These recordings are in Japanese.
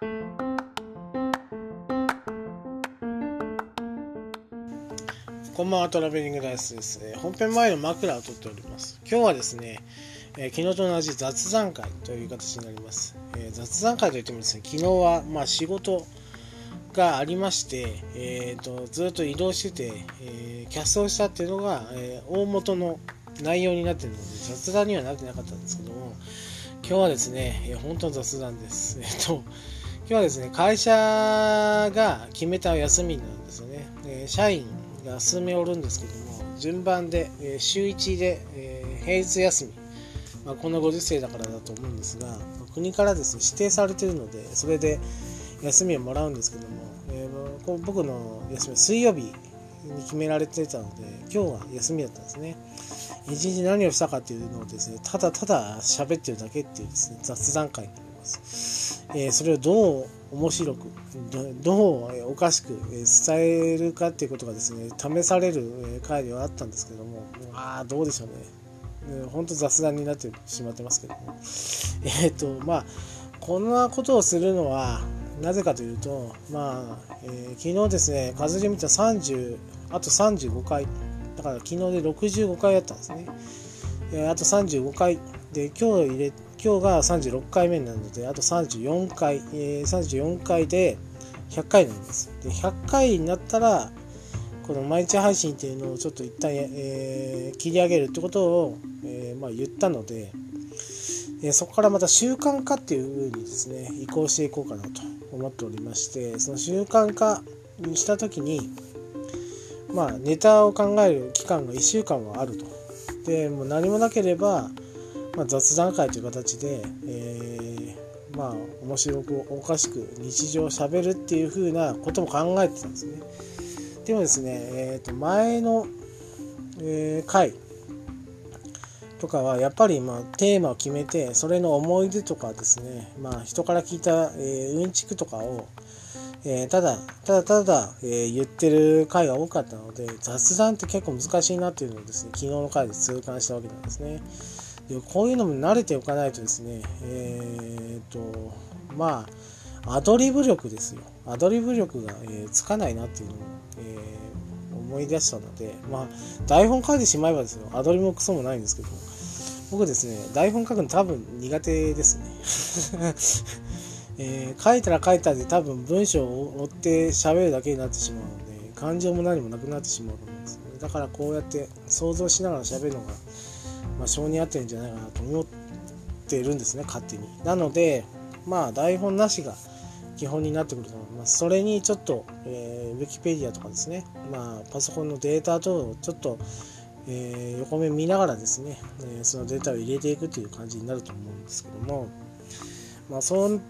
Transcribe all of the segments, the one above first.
こんばんは、トラベリングダイスです。え本編前の枕を取っております。今日はですね、えー昨日と同じ雑談会という形になります。えー雑談会といってもですね、昨日はまあ仕事がありまして、えーとずっと移動してて、えーキャストをしたっていうのが、えー大元の内容になっているので、雑談にはなってなかったんですけども、今日はですね、えー本当の雑談です。えっと、今日はですね、会社が決めた休みなんですよね。え社員が数名おるんですけども、順番で、え週1で、え平日休み、まあ、このご時世だからだと思うんですが、国からですね、指定されてるので、それで休みをもらうんですけども、えーこ僕の休みは水曜日に決められてたので、今日は休みだったんですね。一日何をしたかっていうのをですね、ただただ喋ってるだけっていうですね、雑談会になります。えーそれをどう面白く、どうおかしく伝えるかっていうことがですね、試されるえー回ではあったんですけども、ああ、どうでしょうね。えー本当雑談になってしまってますけども。えっ、と、まあ、こんなことをするのは、なぜかというと、まあ、えー昨日ですね、数で見た30、あと35回、だから昨日で65回やったんですね。えーあと35回で今日入れ今日が36回目なのであと34回、えー34回で100回なります。で100回になったらこの毎日配信っていうのをちょっと一旦、えー切り上げるってことを、えーまあ、言ったので、えそこからまた習慣化っていう風にですね移行していこうかなと思っておりましてその習慣化にした時にまあネタを考える期間が1週間はあると。でもう何もなければ、まあ、雑談会という形で、えーまあ面白くおかしく日常をしゃべるっていう風なことも考えてたんですねでもですね、えー、と前の、えー回とかはやっぱりまテーマを決めてそれの思い出とかですね、まあ、人から聞いた、えーうんちくとかを、えーただただただ、えー言ってる回が多かったので雑談って結構難しいなっていうのをですね昨日の回で痛感したわけなんですね。でこういうのも慣れておかないとですねえー、とまあアドリブ力ですよ。アドリブ力が、えーつかないなっていうのを、えー思い出したのでまあ台本書いてしまえばですよ。アドリブもクソもないんですけど僕ですね台本書くの多分苦手ですね、えー書いたら書いたで多分文章を追って喋るだけになってしまうので感情も何もなくなってしまうと思うんですよだからこうやって想像しながら喋るのが、まあ、性に合ってるんじゃないかなと思っているんですね勝手に。なのでまあ台本なしが基本になってくると思います。それにちょっと、えーウィキペディアとかですねまあパソコンのデータ等をちょっとえー横目見ながらですね、えーそのデータを入れていくという感じになると思うんですけども、まあ、そう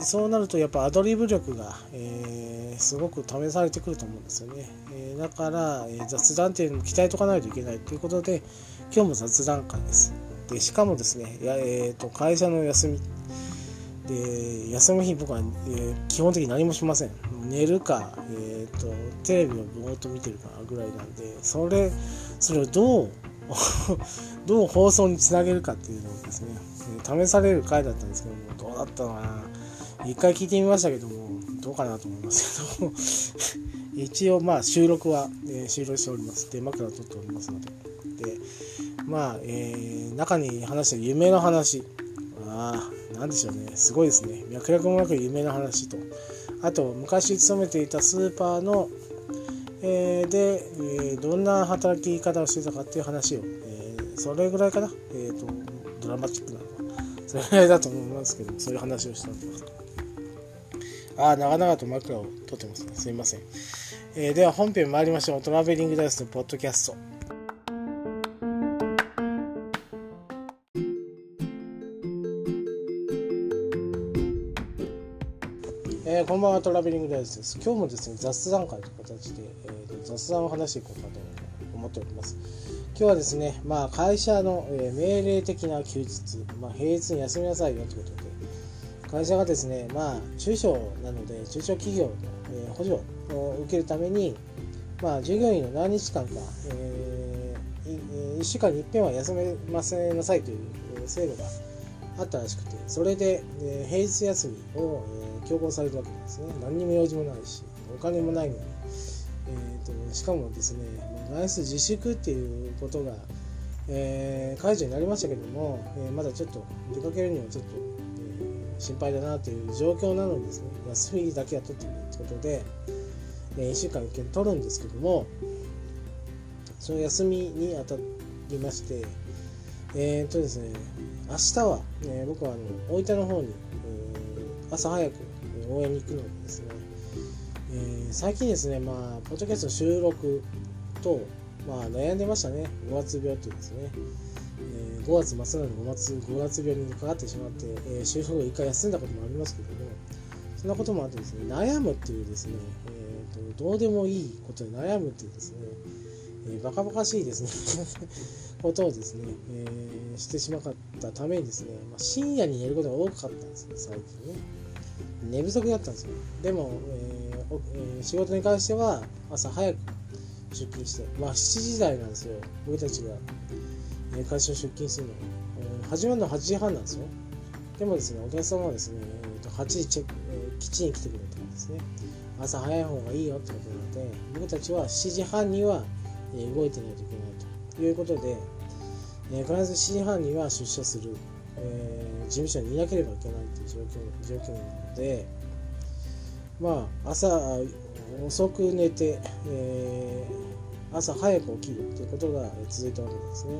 そうなるとやっぱアドリブ力が、えーすごく試されてくると思うんですよね、えだから、え雑談っていうのも鍛えとかないといけないということで今日も雑談会です。でしかもですねや、えー、と会社の休み。で休む日僕は、えー基本的に何もしません。寝るか、えー、とテレビをぼーっと見てるかぐらいなんでそれそれをどう どう放送につなげるかっていうのをですね、試される回だったんですけどもどうだったのかな。一回聞いてみましたけどもどうかなと思いますけど。一応まあ収録は、えー終了しております。で枕を取っておりますので。でまあ、えー中に話した夢の話。ああなんでしょうね。すごいですね。脈絡もなく夢の話と。あと昔勤めていたスーパーの、えーで、えーどんな働き方をしてたかっていう話を、えーそれぐらいかな、えー、とドラマチックなのは。それぐらいだと思いますけどそういう話をしたんです。ああ長々と枕を取ってますね。すいません、えーでは本編参りましょう。トラベリングダイスのポッドキャスト。こんばんはトラベリングダイスです。今日もですね雑談会という形で、えー雑談を話していこうかと思っております。今日はですねまあ会社の、えー命令的な休日、まあ、平日に休みなさいよということで会社がですねまあ中小なので中小企業の、えー補助を受けるためにまあ従業員の何日間か、えー1週間に一遍は休めませなさいという制度があったらしくてそれで、えー平日休みを、えー、強行されるわけですね。何にも用事もないしお金もないのに、えーと、しかもですね外出自粛っていうことが、えー、解除になりましたけども、えー、まだちょっと出かけるにはちょっと、えー、心配だなという状況なのにですね休みだけは取ってくれってことで、えー、1週間1件取るんですけどもその休みにあたりましてえー、っとですね明日は、え、僕はあの大分の方に、えー、朝早く応援に行くのでですね、えー、最近ですね、まあ、ポッドキャストの収録と、まあ、悩んでましたね、5月病というですね、えー、5月末なのに5月 ,5 月病にかかってしまって、えー、収録を1回休んだこともありますけども、そんなこともあってですね、悩むっていうですね、えーと、どうでもいいことに悩むっていうですね、えー、バカバカしいですね。ことをですね、え、してしまったためにですね、まあ、深夜に寝ることが多かったんですね、最近ね。寝不足だったんですよ。でも、えーえー、仕事に関しては朝早く出勤して、まあ7時台なんですよ、僕たちが、えー、会社出勤するの。えー、始まるのは8時半なんですよ。でもですね、お客様はですね、えー、と8時チェック、えー、基地に来てくれたんですね。朝早い方がいいよってことなので、僕たちは7時半には、え、動いてないといけないということで、え、必ず7時半には出社する、え、事務所にいなければいけないという状況状況なので、まあ、朝遅く寝て、えー、朝早く起きるということが続いたわけですね。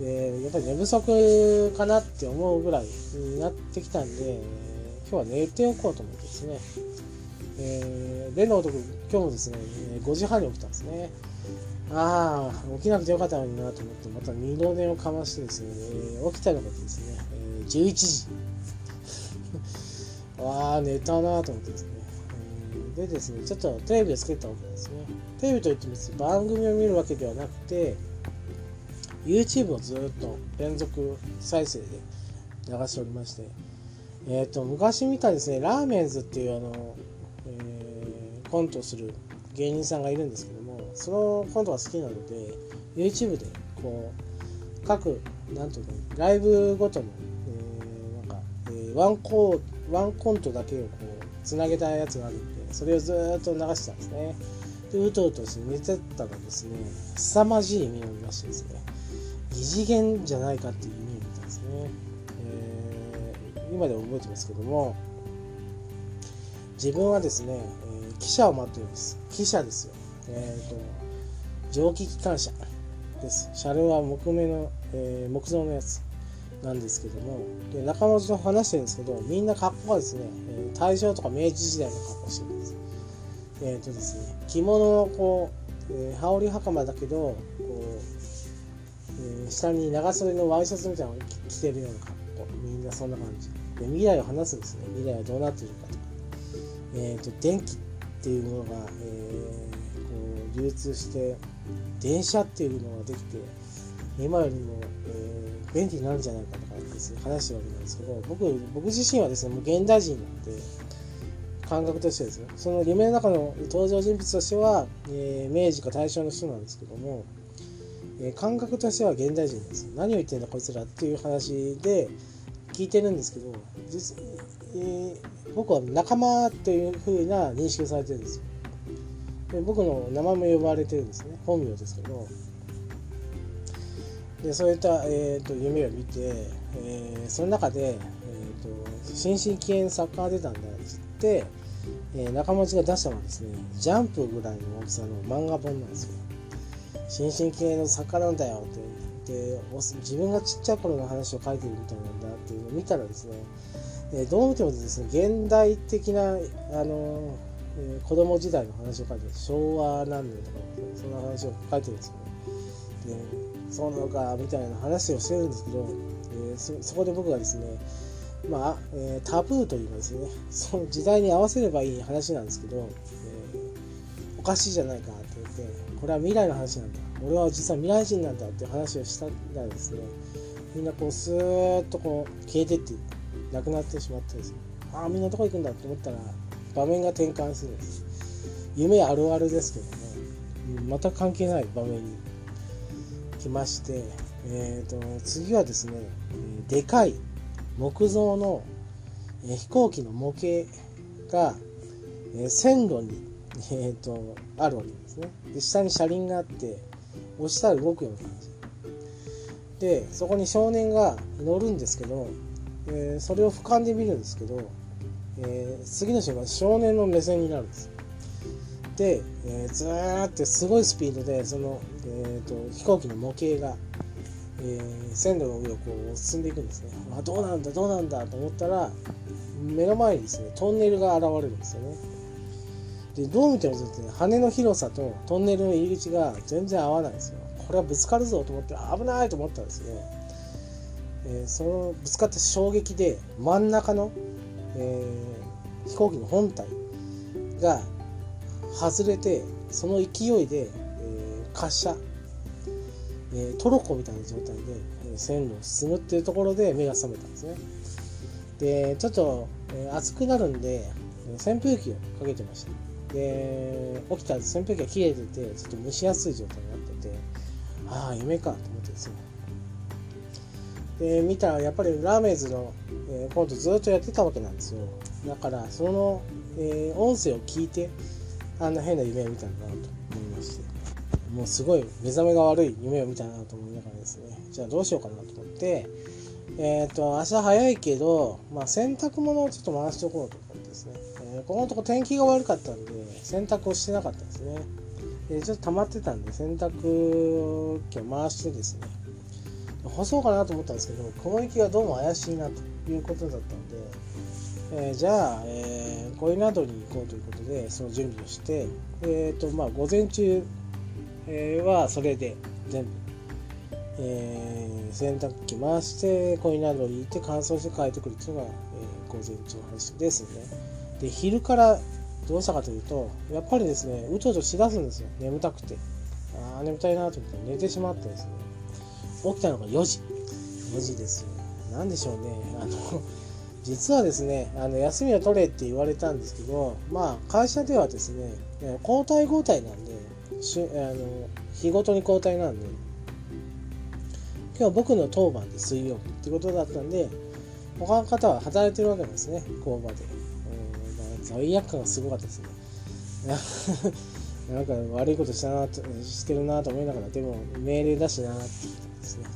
でやっぱり寝不足かなって思うぐらいになってきたんで、今日は寝ておこうと思ってですね、えー、例の男、今日もですね、5時半に起きたんですね。ああ、起きなくてよかったのになと思って、また二度寝をかましてですね、えー、起きたのがですね、えー、11時。わあ、寝たなと思ってですね。でですね、ちょっとテレビをつけたわけですね。テレビといっても番組を見るわけではなくて、YouTube をずっと連続再生で流しておりまして、えっ、ー、と、昔見たですね、ラーメンズっていうあの、えー、コントをする芸人さんがいるんですけど、そのコントが好きなので YouTube でこう各なんていうのライブごとの、えー、なんか、えー、ワンコワンコントだけをこうつなげたやつがあるんでそれをずっと流してたんですね。でうとうとして寝てたらですね凄まじい夢を見ましてですね異次元じゃないかっていう夢を見たんですね、えー、今でも覚えてますけども自分はですね、えー、記者を待ってるんです。記者ですよ。えーと、蒸気機関車です。車両は木目の、えー、木造のやつなんですけども、で仲間と話してるんですけど、みんな格好はですね、えー、大正とか明治時代の格好してるんです。えっ、ー、とですね、着物のこう、えー、羽織袴だけど、こう、えー、下に長袖のワイシャツみたいなのを着てるような格好、みんなそんな感じ。で未来を話すんですね。未来はどうなっているかとか。えっ、ー、と、電気っていうものが、え流通して電車っていうのができて今よりも、えー、便利になるんじゃないかとかですね話してるわけなんですけど僕僕自身はですねもう現代人なんで感覚としてですねその夢の中の登場人物としては、えー、明治か大正の人なんですけども、えー、感覚としては現代人です何を言ってんだこいつらっていう話で聞いてるんですけど実、えー、僕は仲間っていう風な認識をされてるんですよ。で僕の名前も呼ばれてるんですね本名ですけどでそういった、えーと、夢を見て、えー、その中で、えーと「新進気鋭の作家が出たんだ」っつって、えー、仲間内が出したのはですねジャンプぐらいの大きさの漫画本なんですよ。新進気鋭の作家なんだよってで自分がちっちゃい頃の話を書いてるみたいなんだっていうのを見たらですね、え、どう見てもですね現代的なあのえー、子供時代の話を書いてる昭和何年とか、そんな話を書いてるんですよね。で、そうなのか、みたいな話をしてるんですけど、えー、そそこで僕がですね、まあ、えー、タブーというかですね、その時代に合わせればいい話なんですけど、えー、おかしいじゃないかって言って、これは未来の話なんだ。俺は実は未来人なんだって話をしたらですね、みんなこうスーッとこう消えてってなくなってしまってですね、ああ、みんなどこ行くんだって思ったら、場面が転換するんです。夢あるあるですけどもまた関係ない場面に来まして、えーと、次はですねでかい木造の、飛行機の模型が、線路に、えーと、あるわけですね。で下に車輪があって押したら動くような感じ。でそこに少年が乗るんですけど、えー、それを俯瞰で見るんですけど、えー、次の瞬間少年の目線になるんです。で、えー、ずーってすごいスピードでその、えーと、飛行機の模型が、えー、線路の上をこう進んでいくんですね。あどうなんだどうなんだと思ったら目の前にですねトンネルが現れるんですよね。でどう見てもですね羽の広さとトンネルの入り口が全然合わないんですよ。これはぶつかるぞと思って危ないと思ったんですね、えー、そのぶつかった衝撃で真ん中の、えー、飛行機の本体が外れてその勢いで、えー、滑車、えトロッコみたいな状態で、え線路を進むっていうところで目が覚めたんですね。でちょっと、え暑くなるんで扇風機をかけてました。で起きたら扇風機が切れててちょっと蒸しやすい状態になっててああ夢かと思ってですね。で見たらやっぱりラーメンズの、えー、コントずっとやってたわけなんですよ。だからその、えー、音声を聞いてあんな変な夢を見たんだなと思いまして。もうすごい目覚めが悪い夢を見たなと思いながらですね。じゃあどうしようかなと思ってえっ、ー、と朝早いけど、まあ、洗濯物をちょっと回しておこうと思ってですね、えー、このとこ天気が悪かったんで洗濯をしてなかったんですね。でちょっと溜まってたんで洗濯機を回してですね。干そうかなと思ったんですけど雲行きがどうも怪しいなということだったので、えー、じゃあ、えー、コインランドリーに行こうということでその準備をして、えーとまあ、午前中、えー、はそれで全部、えー、洗濯機回してコインランドリー行って乾燥して帰ってくるっていうのが、えー、午前中の話ですね。で昼からどうしたかというとやっぱりですねうとうとしだすんですよ。眠たくて。ああ眠たいなと思って寝てしまってですね。起きたのが4時。4時ですよ。何でしょうね。あの 実はですねあの休みを取れって言われたんですけどまあ会社ではですね交代交代なんでしあの日ごとに交代なんで今日は僕の当番で水曜日ってことだったんで他の方は働いてるわけなんですね工場で。罪悪感がすごかったですね。なんか悪いことしたなしてるなと思いながらでも命令だしなって。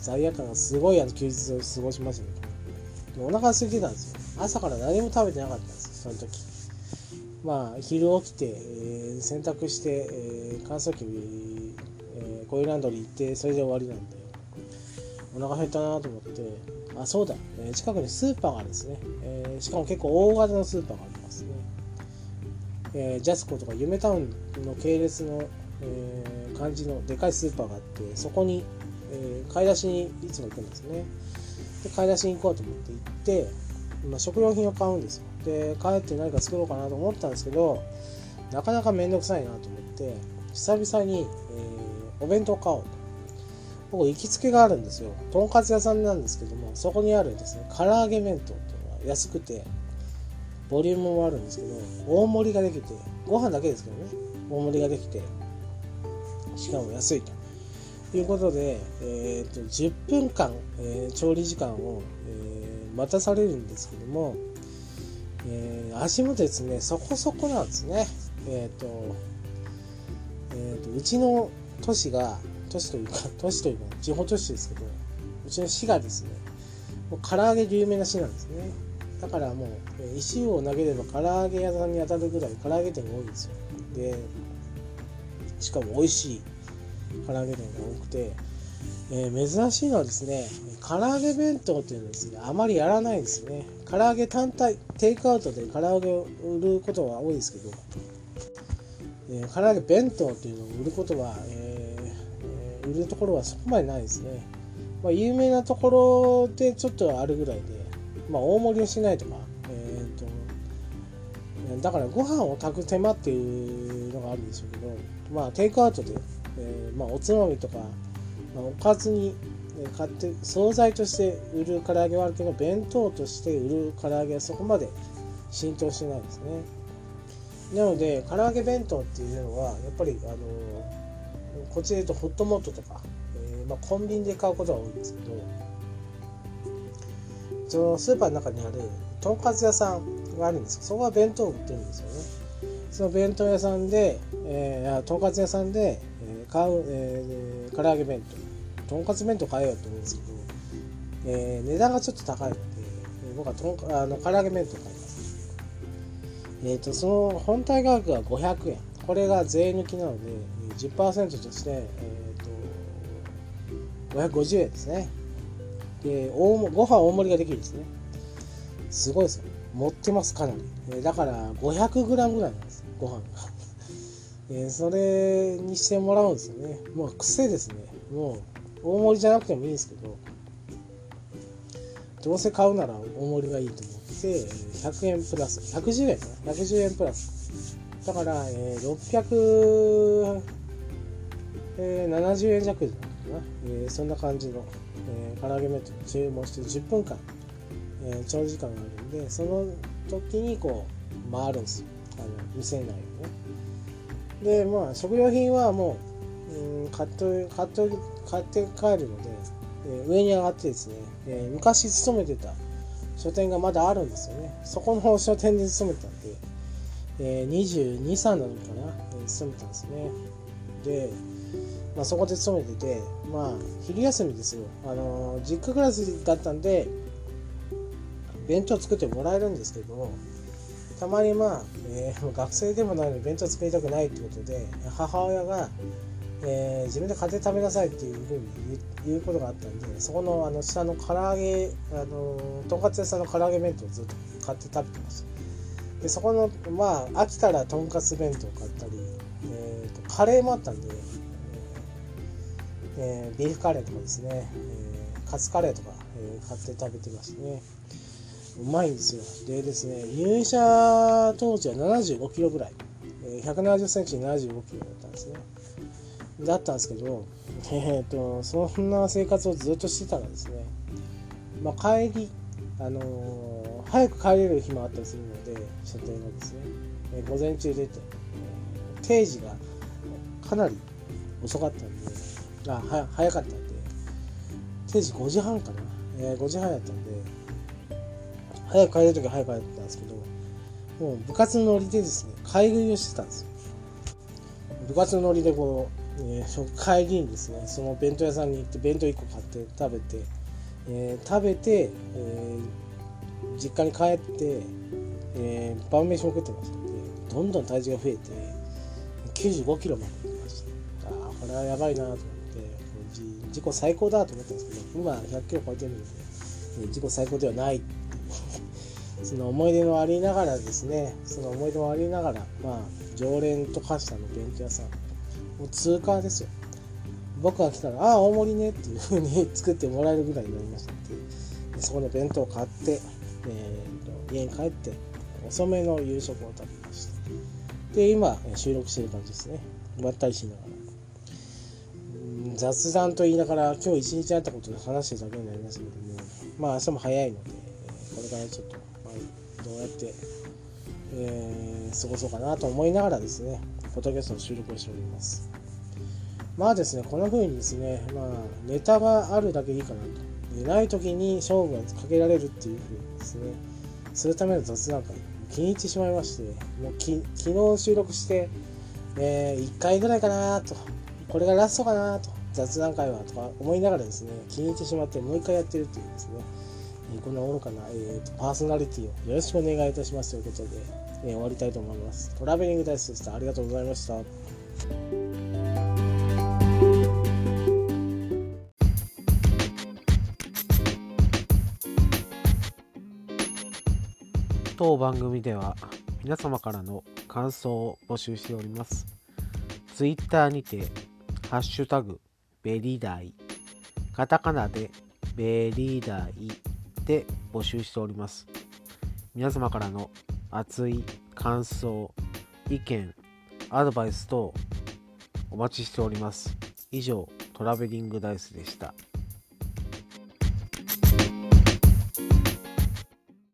罪悪感がすごいあの休日を過ごしましたねお腹が空いてたんですよ。朝から何も食べてなかったんですその時。まあ昼起きて、えー、洗濯して、えー、乾燥機、えー、コインランドリー行ってそれで終わりなんでお腹減ったなと思って。あそうだ、えー、近くにスーパーがですね、えー、しかも結構大型のスーパーがありますね。えー、ジャスコとか夢タウンの系列の、えー、感じのでかいスーパーがあってそこに、えー、買い出しにいつも行くんですね。で買い出しに行こうと思って行って、まあ、食料品を買うんですよ。で帰って何か作ろうかなと思ったんですけどなかなか面倒くさいなと思って久々に、えお弁当買おうと。僕行きつけがあるんですよ。とんかつ屋さんなんですけどもそこにあるですね唐揚げ弁当っていうのが安くてボリュームもあるんですけど大盛りができてご飯だけですけどね大盛りができてしかも安いと。ということで、えーと、10分間、えー、調理時間を、えー、待たされるんですけども、えー、味もですねそこそこなんですね。えっ、ー、と,、えーと、うちの都市が都市というか 都市というか地方都市ですけどうちの市がですねもう唐揚げ有名な市なんですね。だからもう石を投げれば唐揚げ屋さんに当たるぐらい唐揚げ店が多いんですよ。でしかも美味しい。唐揚げ店が多くて、えー、珍しいのはですね唐揚げ弁当っていうのはですねあまりやらないですね。唐揚げ単体テイクアウトで唐揚げを売ることは多いですけど、えー、唐揚げ弁当っていうのを売ることは、えー、売るところはそこまでないですね、まあ、有名なところでちょっとあるぐらいでまあ、大盛りをしないとか、だからご飯を炊く手間っていうのがあるんでしょうけど、まあ、テイクアウトで、えー、まあ、おつまみとか、まあ、おかずに買って惣菜として売る唐揚げはあるけど弁当として売る唐揚げはそこまで浸透してないですね。なので唐揚げ弁当っていうのはやっぱりあのこっちで言うとホットモットとか、えー、まあ、コンビニで買うことが多いんですけどとスーパーの中にあるとんかつ屋さんがあるんですそこは弁当を売ってるんですよね。その弁当屋さんで、えー、とんかつ屋さんで、買う、えー、唐揚げ弁当。とんかつ弁当買えよって思うんですけど、えー、値段がちょっと高いので、僕はとんあの唐揚げ弁当買います。えっ、ー、とその本体価格が500円。これが税抜きなので10%として、えーと、550円ですね。で大ご飯大盛りができるんですね。すごいですよ。持ってますかなり、えー、だから 500g ぐらいなんです。ご飯が。えー、それにしてもらうんですよね。もう癖ですね。もう大盛りじゃなくてもいいんですけどどうせ買うなら大盛りがいいと思って100円プラス110円かな？110円プラス。だから、えー、670円弱じゃないかな、えー、そんな感じの、えー、唐揚げ弁当注文して10分間、えー、長時間があるんでその時にこう回るんですよ。あの店内をね。でまあ食料品はもう、うん、買っと買っと買って帰るので、えー、上に上がってですね、えー、昔勤めてた書店がまだあるんですよねそこの書店で勤めたんでえー、22、3なのかな、えー、勤めたんですね。で、まあ、そこで勤めてて、まあ、昼休みですよ。あのー、実家クラスだったんで、弁当作ってもらえるんですけど、たまにまあ、えー、学生でもないのに弁当作りたくないってことで、母親が、えー、自分で買って食べなさいっていうふうに言うことがあったんで、そこのあの下の唐揚げ、あのとんかつ屋さんの唐揚げ弁当をずっと買って食べてました。でそこのまあ秋からとんかつ弁当を買ったり、えーと、カレーもあったんで、えー、ビーフカレーとかですね、えー、カツカレーとか、えー、買って食べてましたねうまいんですよ。でですね入社当時は75キロぐらい、170センチに75キロだったんですね。だったんですけど、えーと、そんな生活をずっとしてたらですね、まあ、帰り、あのー早く帰れる日もあったりするので書店がですね、え午前中出て、定時がかなり遅かったんであは早かったんで定時5時半かな、えー、5時半やったんで早く帰れる時は早く帰ったんですけどもう部活のノリでですね買い食いをしてたんですよ。部活のノリでこう、えー、帰りにですねその弁当屋さんに行って弁当1個買って食べて、えー、食べて、えー実家に帰って、えー、晩飯も食ってましたんでどんどん体重が増えて95キロまでいきました。ああこれはやばいなと思って自己最高だと思ったんですけど今100キロ超えてるので、自己最高ではない。その思い出もありながらですねその思い出もありながらまあ常連と化したの弁当屋さん。もう通過ですよ。僕が来たら「ああ大盛りね」っていう風に 作ってもらえるぐらいになりましたんでそこの弁当を買ってえーと、家に帰って遅めの夕食を食べました。で今収録してる感じですね。まったりしながら。雑談と言いながら今日一日あったことで話してるだけになりますけどもまあ明日も早いのでこれからちょっと、まあ、どうやって、えー、過ごそうかなと思いながらですねフォトキャストの収録をしております。まあですねこんな風にですねまあネタがあるだけいいかなと。ない時に勝負がかけられるっていう風にですねするための雑談会気に入ってしまいましてもうき昨日収録して、えー、1回ぐらいかなと。これがラストかなと雑談会はとか思いながらですね気に入ってしまってもう一回やってるっていうですね、え、こんな愚かな、えーと、パーソナリティをよろしくお願いいたしますということで、えー、終わりたいと思います。トラベリングダイスでした。ありがとうございました。当番組では皆様からの感想を募集しております。ツイッターにて、ハッシュタグ、ベリダイ、カタカナでベリダイ。で募集しております。皆様からの熱い感想、意見、アドバイス等お待ちしております。以上、トラベリングダイスでした。